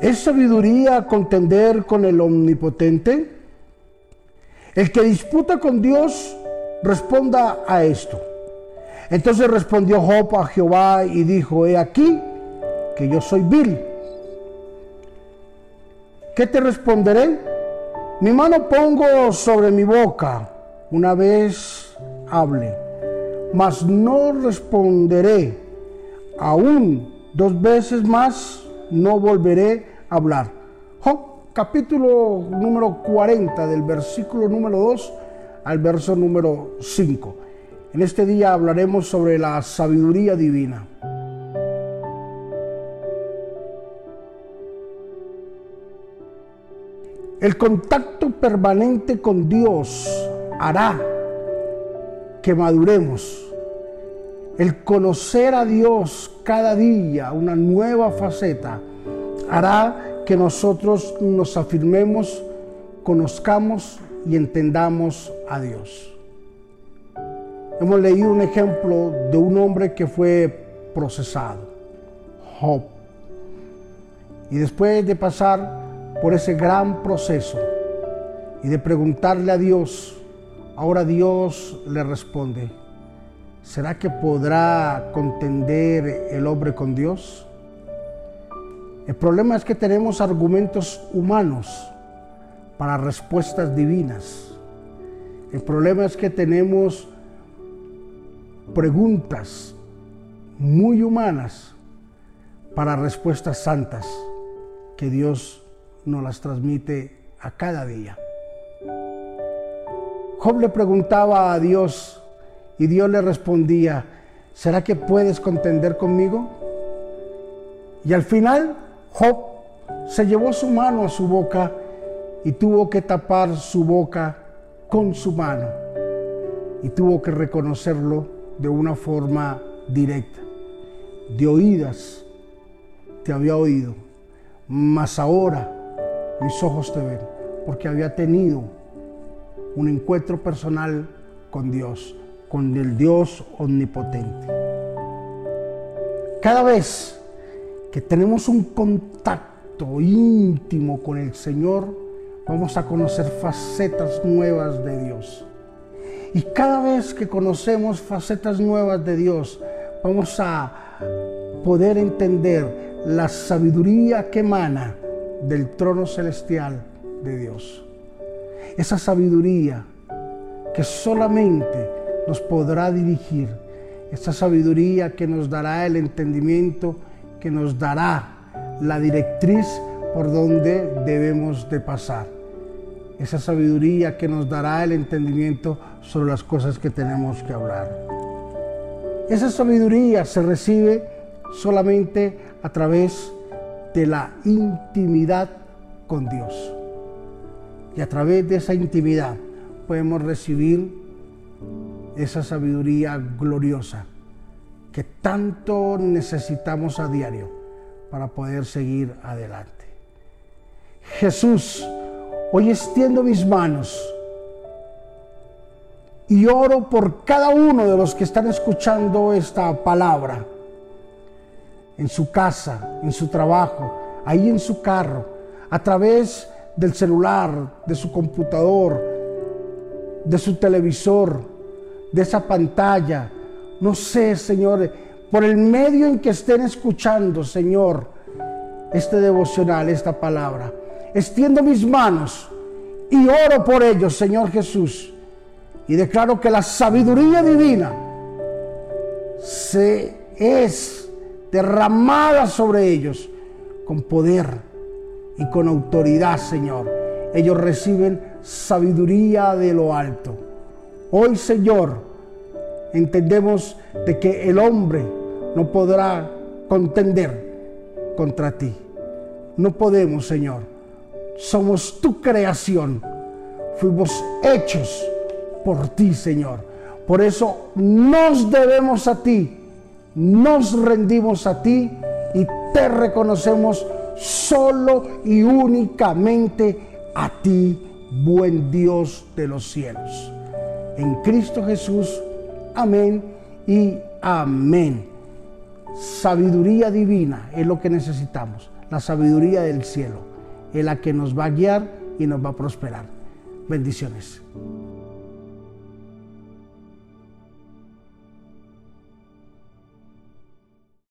¿Es sabiduría contender con el omnipotente? El que disputa con Dios responda a esto. Entonces respondió Job a Jehová y dijo, he aquí que yo soy vil. ¿Qué te responderé? Mi mano pongo sobre mi boca una vez hable, mas no responderé. Aún dos veces más no volveré a hablar. Job capítulo número 40 del versículo número 2 al verso número 5. En este día hablaremos sobre la sabiduría divina. El contacto permanente con Dios hará que maduremos. El conocer a Dios cada día, una nueva faceta, hará que nosotros nos afirmemos, conozcamos y entendamos a Dios. Hemos leído un ejemplo de un hombre que fue procesado, Job. Y después de pasar por ese gran proceso y de preguntarle a Dios, ahora Dios le responde, ¿será que podrá contender el hombre con Dios? El problema es que tenemos argumentos humanos para respuestas divinas. El problema es que tenemos preguntas muy humanas para respuestas santas que Dios nos las transmite a cada día. Job le preguntaba a Dios y Dios le respondía, ¿será que puedes contender conmigo? Y al final Job se llevó su mano a su boca y tuvo que tapar su boca con su mano y tuvo que reconocerlo de una forma directa. De oídas te había oído, mas ahora mis ojos te ven, porque había tenido un encuentro personal con Dios, con el Dios omnipotente. Cada vez que tenemos un contacto íntimo con el Señor, vamos a conocer facetas nuevas de Dios. Y cada vez que conocemos facetas nuevas de Dios, vamos a poder entender la sabiduría que emana del trono celestial de Dios. Esa sabiduría que solamente nos podrá dirigir, esa sabiduría que nos dará el entendimiento, que nos dará la directriz por donde debemos de pasar. Esa sabiduría que nos dará el entendimiento sobre las cosas que tenemos que hablar. Esa sabiduría se recibe solamente a través de la intimidad con Dios. Y a través de esa intimidad podemos recibir esa sabiduría gloriosa que tanto necesitamos a diario para poder seguir adelante. Jesús, hoy extiendo mis manos y oro por cada uno de los que están escuchando esta palabra en su casa, en su trabajo, ahí en su carro, a través del celular, de su computador, de su televisor, de esa pantalla. No sé, Señor, por el medio en que estén escuchando, Señor, este devocional, esta palabra. Extiendo mis manos y oro por ellos, Señor Jesús. Y declaro que la sabiduría divina se es derramada sobre ellos con poder y con autoridad, Señor. Ellos reciben sabiduría de lo alto. Hoy, Señor, entendemos de que el hombre no podrá contender contra ti. No podemos, Señor. Somos tu creación. Fuimos hechos por ti, Señor. Por eso nos debemos a ti nos rendimos a ti y te reconocemos solo y únicamente a ti, buen Dios de los cielos. En Cristo Jesús, amén y amén. Sabiduría divina es lo que necesitamos. la sabiduría del cielo, es la que nos va a guiar y nos va a prosperar. Bendiciones.